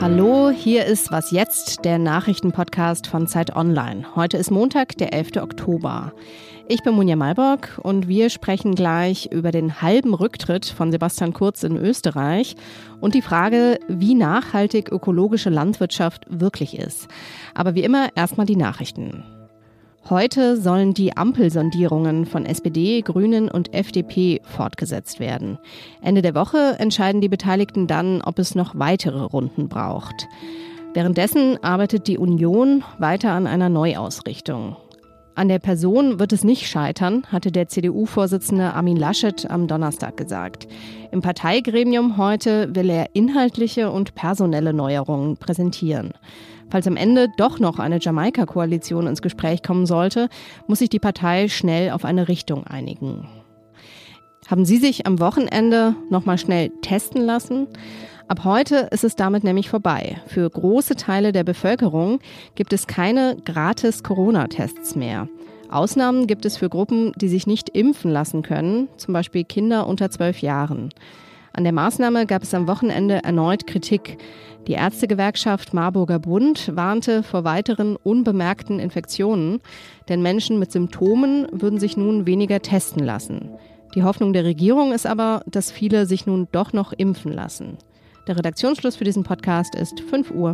Hallo, hier ist Was jetzt, der Nachrichtenpodcast von Zeit Online. Heute ist Montag, der 11. Oktober. Ich bin Munja Malborg und wir sprechen gleich über den halben Rücktritt von Sebastian Kurz in Österreich und die Frage, wie nachhaltig ökologische Landwirtschaft wirklich ist. Aber wie immer erstmal die Nachrichten. Heute sollen die Ampelsondierungen von SPD, Grünen und FDP fortgesetzt werden. Ende der Woche entscheiden die Beteiligten dann, ob es noch weitere Runden braucht. Währenddessen arbeitet die Union weiter an einer Neuausrichtung. An der Person wird es nicht scheitern, hatte der CDU-Vorsitzende Armin Laschet am Donnerstag gesagt. Im Parteigremium heute will er inhaltliche und personelle Neuerungen präsentieren. Falls am Ende doch noch eine Jamaika-Koalition ins Gespräch kommen sollte, muss sich die Partei schnell auf eine Richtung einigen. Haben Sie sich am Wochenende noch mal schnell testen lassen? Ab heute ist es damit nämlich vorbei. Für große Teile der Bevölkerung gibt es keine gratis Corona-Tests mehr. Ausnahmen gibt es für Gruppen, die sich nicht impfen lassen können, zum Beispiel Kinder unter zwölf Jahren. An der Maßnahme gab es am Wochenende erneut Kritik. Die Ärztegewerkschaft Marburger Bund warnte vor weiteren unbemerkten Infektionen, denn Menschen mit Symptomen würden sich nun weniger testen lassen. Die Hoffnung der Regierung ist aber, dass viele sich nun doch noch impfen lassen. Der Redaktionsschluss für diesen Podcast ist 5 Uhr.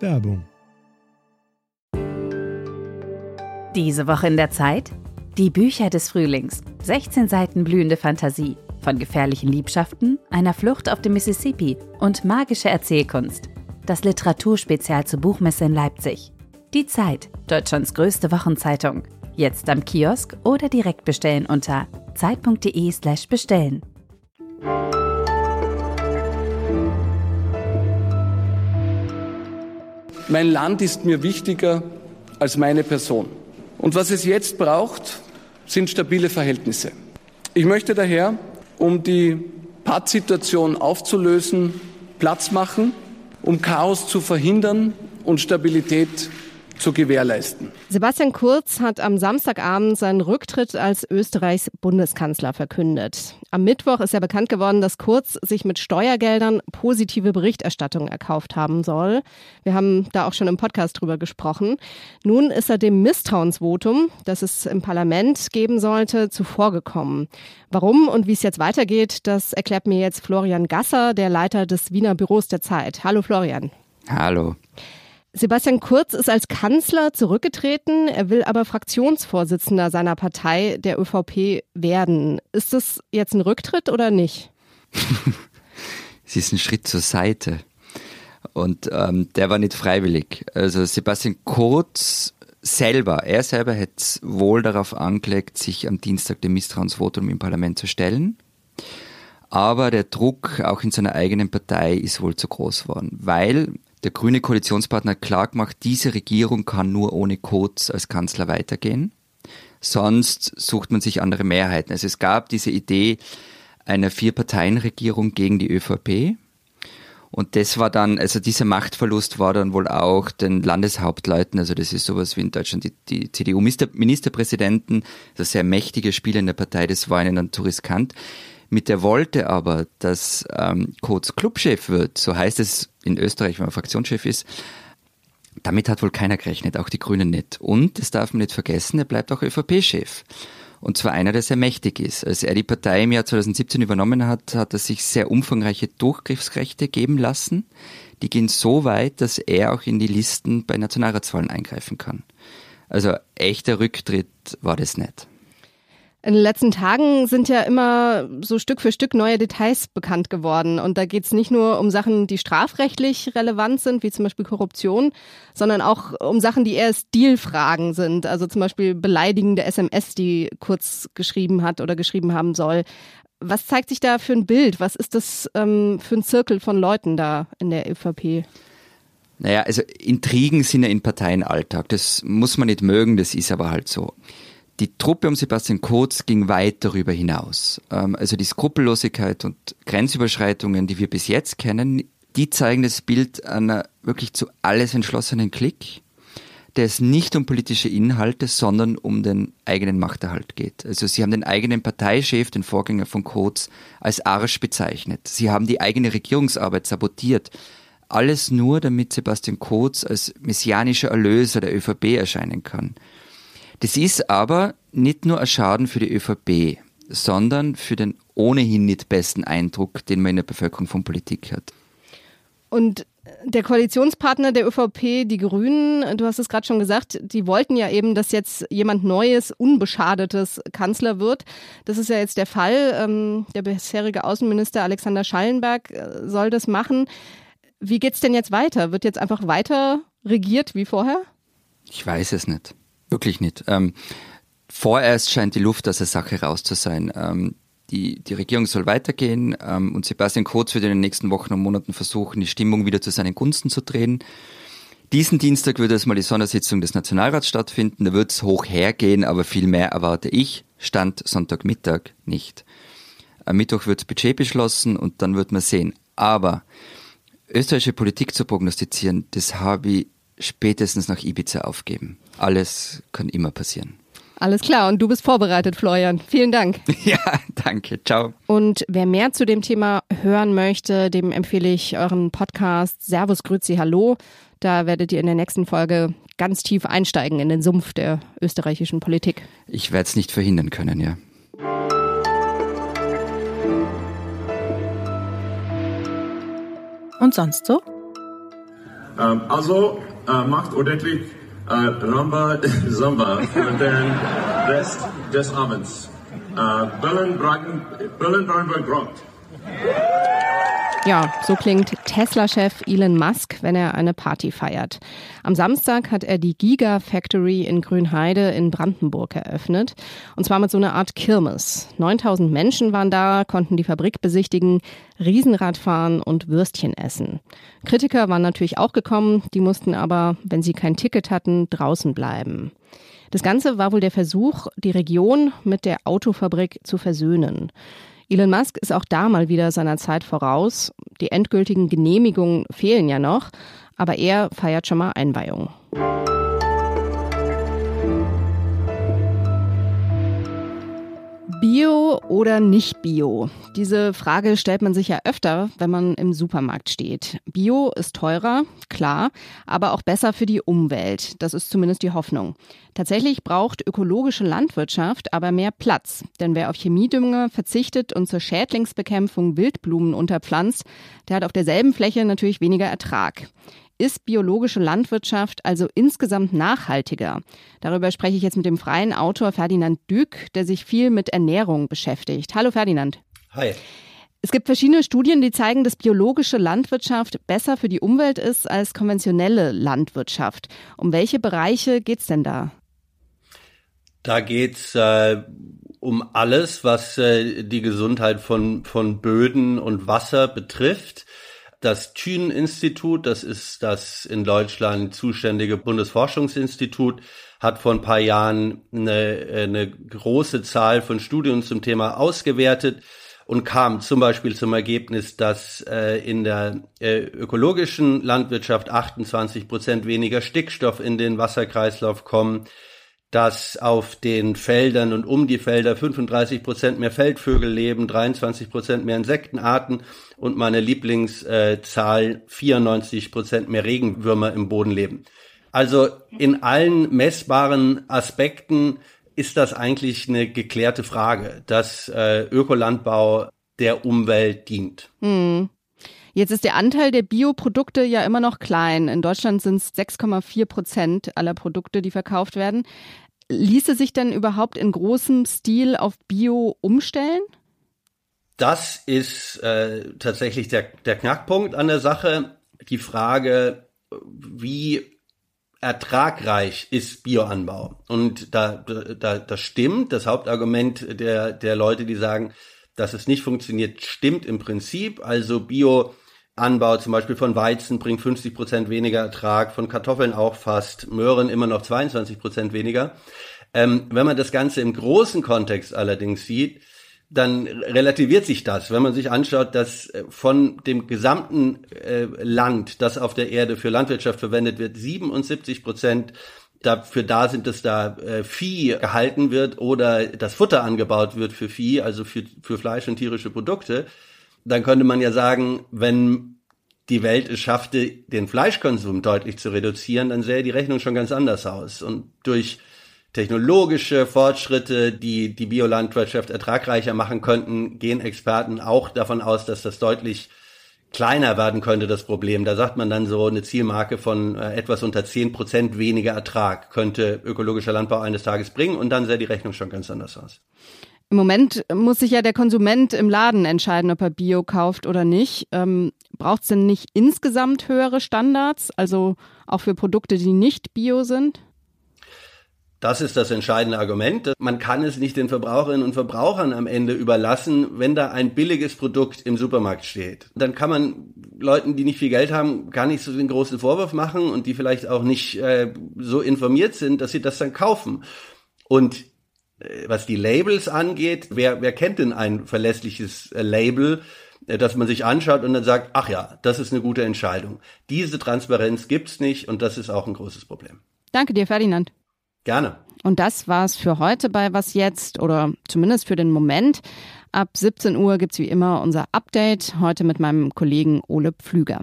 Werbung. Diese Woche in der Zeit? Die Bücher des Frühlings. 16 Seiten blühende Fantasie von gefährlichen Liebschaften, einer Flucht auf dem Mississippi und magische Erzählkunst. Das Literaturspezial zur Buchmesse in Leipzig. Die Zeit, Deutschlands größte Wochenzeitung. Jetzt am Kiosk oder direkt bestellen unter zeit.de/slash bestellen. Mein Land ist mir wichtiger als meine Person. Und was es jetzt braucht, sind stabile Verhältnisse. Ich möchte daher um die Pattsituation aufzulösen, Platz machen, um Chaos zu verhindern und Stabilität zu gewährleisten. Sebastian Kurz hat am Samstagabend seinen Rücktritt als Österreichs Bundeskanzler verkündet. Am Mittwoch ist ja bekannt geworden, dass Kurz sich mit Steuergeldern positive Berichterstattung erkauft haben soll. Wir haben da auch schon im Podcast drüber gesprochen. Nun ist er dem Misstrauensvotum, das es im Parlament geben sollte, zuvorgekommen. Warum und wie es jetzt weitergeht, das erklärt mir jetzt Florian Gasser, der Leiter des Wiener Büros der Zeit. Hallo Florian. Hallo. Sebastian Kurz ist als Kanzler zurückgetreten, er will aber Fraktionsvorsitzender seiner Partei, der ÖVP, werden. Ist das jetzt ein Rücktritt oder nicht? es ist ein Schritt zur Seite. Und ähm, der war nicht freiwillig. Also Sebastian Kurz selber, er selber hätte wohl darauf angelegt, sich am Dienstag dem Misstrauensvotum im Parlament zu stellen. Aber der Druck auch in seiner eigenen Partei ist wohl zu groß geworden, weil der grüne Koalitionspartner hat klar gemacht, diese Regierung kann nur ohne Kurz als Kanzler weitergehen. Sonst sucht man sich andere Mehrheiten. Also es gab diese Idee einer Vier-Parteien-Regierung gegen die ÖVP. Und das war dann, also dieser Machtverlust war dann wohl auch den Landeshauptleuten, also das ist sowas wie in Deutschland die, die CDU-Ministerpräsidenten, das sehr mächtige Spieler in der Partei, das war ihnen dann zu riskant. Mit der wollte aber, dass ähm, Kurz Clubchef wird, so heißt es in Österreich, wenn man Fraktionschef ist, damit hat wohl keiner gerechnet, auch die Grünen nicht. Und, das darf man nicht vergessen, er bleibt auch ÖVP-Chef. Und zwar einer, der sehr mächtig ist. Als er die Partei im Jahr 2017 übernommen hat, hat er sich sehr umfangreiche Durchgriffsrechte geben lassen. Die gehen so weit, dass er auch in die Listen bei Nationalratswahlen eingreifen kann. Also echter Rücktritt war das nicht. In den letzten Tagen sind ja immer so Stück für Stück neue Details bekannt geworden. Und da geht es nicht nur um Sachen, die strafrechtlich relevant sind, wie zum Beispiel Korruption, sondern auch um Sachen, die eher Stilfragen sind. Also zum Beispiel beleidigende SMS, die Kurz geschrieben hat oder geschrieben haben soll. Was zeigt sich da für ein Bild? Was ist das ähm, für ein Zirkel von Leuten da in der ÖVP? Naja, also Intrigen sind ja in Parteienalltag. Das muss man nicht mögen, das ist aber halt so. Die Truppe um Sebastian Kurz ging weit darüber hinaus. Ähm, also die Skrupellosigkeit und Grenzüberschreitungen, die wir bis jetzt kennen, die zeigen das Bild einer wirklich zu alles entschlossenen Klick. der es nicht um politische Inhalte, sondern um den eigenen Machterhalt geht. Also sie haben den eigenen Parteichef, den Vorgänger von Kurz, als Arsch bezeichnet. Sie haben die eigene Regierungsarbeit sabotiert. Alles nur, damit Sebastian Kurz als messianischer Erlöser der ÖVP erscheinen kann. Das ist aber nicht nur ein Schaden für die ÖVP, sondern für den ohnehin nicht besten Eindruck, den man in der Bevölkerung von Politik hat. Und der Koalitionspartner der ÖVP, die Grünen, du hast es gerade schon gesagt, die wollten ja eben, dass jetzt jemand Neues, Unbeschadetes Kanzler wird. Das ist ja jetzt der Fall. Ähm, der bisherige Außenminister Alexander Schallenberg äh, soll das machen. Wie geht's denn jetzt weiter? Wird jetzt einfach weiter regiert wie vorher? Ich weiß es nicht. Wirklich nicht. Ähm, vorerst scheint die Luft aus der Sache raus zu sein. Ähm, die, die Regierung soll weitergehen ähm, und Sebastian Kurz wird in den nächsten Wochen und Monaten versuchen, die Stimmung wieder zu seinen Gunsten zu drehen. Diesen Dienstag wird erstmal die Sondersitzung des Nationalrats stattfinden. Da wird es hoch hergehen, aber viel mehr erwarte ich. Stand Sonntagmittag nicht. Am Mittwoch wird das Budget beschlossen und dann wird man sehen. Aber österreichische Politik zu prognostizieren, das habe ich spätestens nach Ibiza aufgeben. Alles kann immer passieren. Alles klar, und du bist vorbereitet, Florian. Vielen Dank. Ja, danke. Ciao. Und wer mehr zu dem Thema hören möchte, dem empfehle ich euren Podcast Servus Grüezi Hallo. Da werdet ihr in der nächsten Folge ganz tief einsteigen in den Sumpf der österreichischen Politik. Ich werde es nicht verhindern können, ja. Und sonst so? Ähm, also äh, macht ordentlich äh, Ramba Samba für den Rest des Abends. Äh, Berlin-Brandenburg rockt. Ja, so klingt Tesla-Chef Elon Musk, wenn er eine Party feiert. Am Samstag hat er die Giga Factory in Grünheide in Brandenburg eröffnet. Und zwar mit so einer Art Kirmes. 9000 Menschen waren da, konnten die Fabrik besichtigen, Riesenrad fahren und Würstchen essen. Kritiker waren natürlich auch gekommen, die mussten aber, wenn sie kein Ticket hatten, draußen bleiben. Das Ganze war wohl der Versuch, die Region mit der Autofabrik zu versöhnen. Elon Musk ist auch da mal wieder seiner Zeit voraus. Die endgültigen Genehmigungen fehlen ja noch, aber er feiert schon mal Einweihung. Bio oder nicht Bio? Diese Frage stellt man sich ja öfter, wenn man im Supermarkt steht. Bio ist teurer, klar, aber auch besser für die Umwelt. Das ist zumindest die Hoffnung. Tatsächlich braucht ökologische Landwirtschaft aber mehr Platz. Denn wer auf Chemiedünger verzichtet und zur Schädlingsbekämpfung Wildblumen unterpflanzt, der hat auf derselben Fläche natürlich weniger Ertrag. Ist biologische Landwirtschaft also insgesamt nachhaltiger? Darüber spreche ich jetzt mit dem freien Autor Ferdinand Dück, der sich viel mit Ernährung beschäftigt. Hallo Ferdinand. Hi. Es gibt verschiedene Studien, die zeigen, dass biologische Landwirtschaft besser für die Umwelt ist als konventionelle Landwirtschaft. Um welche Bereiche geht's denn da? Da geht's äh, um alles, was äh, die Gesundheit von, von Böden und Wasser betrifft. Das Thün-Institut, das ist das in Deutschland zuständige Bundesforschungsinstitut, hat vor ein paar Jahren eine, eine große Zahl von Studien zum Thema ausgewertet und kam zum Beispiel zum Ergebnis, dass äh, in der äh, ökologischen Landwirtschaft 28 Prozent weniger Stickstoff in den Wasserkreislauf kommen, dass auf den Feldern und um die Felder 35 Prozent mehr Feldvögel leben, 23 Prozent mehr Insektenarten und meine Lieblingszahl 94 Prozent mehr Regenwürmer im Boden leben. Also in allen messbaren Aspekten ist das eigentlich eine geklärte Frage, dass äh, Ökolandbau der Umwelt dient. Hm. Jetzt ist der Anteil der Bioprodukte ja immer noch klein. In Deutschland sind es 6,4 Prozent aller Produkte, die verkauft werden. Ließe sich denn überhaupt in großem Stil auf Bio umstellen? Das ist äh, tatsächlich der, der Knackpunkt an der Sache. Die Frage, wie ertragreich ist Bioanbau? Und da, da, das stimmt. Das Hauptargument der, der Leute, die sagen, dass es nicht funktioniert, stimmt im Prinzip. Also Bioanbau zum Beispiel von Weizen bringt 50 Prozent weniger Ertrag, von Kartoffeln auch fast, Möhren immer noch 22 Prozent weniger. Ähm, wenn man das Ganze im großen Kontext allerdings sieht, dann relativiert sich das. Wenn man sich anschaut, dass äh, von dem gesamten äh, Land, das auf der Erde für Landwirtschaft verwendet wird, 77 Prozent dafür da sind, dass da äh, Vieh gehalten wird oder das Futter angebaut wird für Vieh, also für, für Fleisch und tierische Produkte, dann könnte man ja sagen, wenn die Welt es schaffte, den Fleischkonsum deutlich zu reduzieren, dann sähe die Rechnung schon ganz anders aus. Und durch technologische Fortschritte, die die Biolandwirtschaft ertragreicher machen könnten, gehen Experten auch davon aus, dass das deutlich kleiner werden könnte, das Problem. Da sagt man dann so, eine Zielmarke von äh, etwas unter zehn Prozent weniger Ertrag könnte ökologischer Landbau eines Tages bringen und dann sähe die Rechnung schon ganz anders aus. Im Moment muss sich ja der Konsument im Laden entscheiden, ob er Bio kauft oder nicht. Ähm, Braucht es denn nicht insgesamt höhere Standards, also auch für Produkte, die nicht Bio sind? Das ist das entscheidende Argument. Man kann es nicht den Verbraucherinnen und Verbrauchern am Ende überlassen, wenn da ein billiges Produkt im Supermarkt steht. Dann kann man Leuten, die nicht viel Geld haben, gar nicht so den großen Vorwurf machen und die vielleicht auch nicht äh, so informiert sind, dass sie das dann kaufen. Und was die Labels angeht, wer, wer kennt denn ein verlässliches äh, Label, äh, dass man sich anschaut und dann sagt, ach ja, das ist eine gute Entscheidung. Diese Transparenz gibt's nicht und das ist auch ein großes Problem. Danke dir, Ferdinand. Gerne. Und das war's für heute bei Was Jetzt oder zumindest für den Moment. Ab 17 Uhr gibt's wie immer unser Update, heute mit meinem Kollegen Ole Pflüger.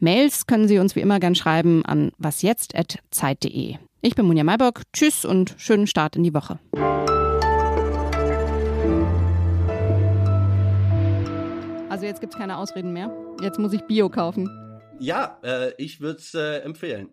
Mails können Sie uns wie immer gern schreiben an wasjetzt.zeit.de. Ich bin Munja Maybock. Tschüss und schönen Start in die Woche. Also jetzt gibt's keine Ausreden mehr. Jetzt muss ich Bio kaufen. Ja, äh, ich würde es äh, empfehlen.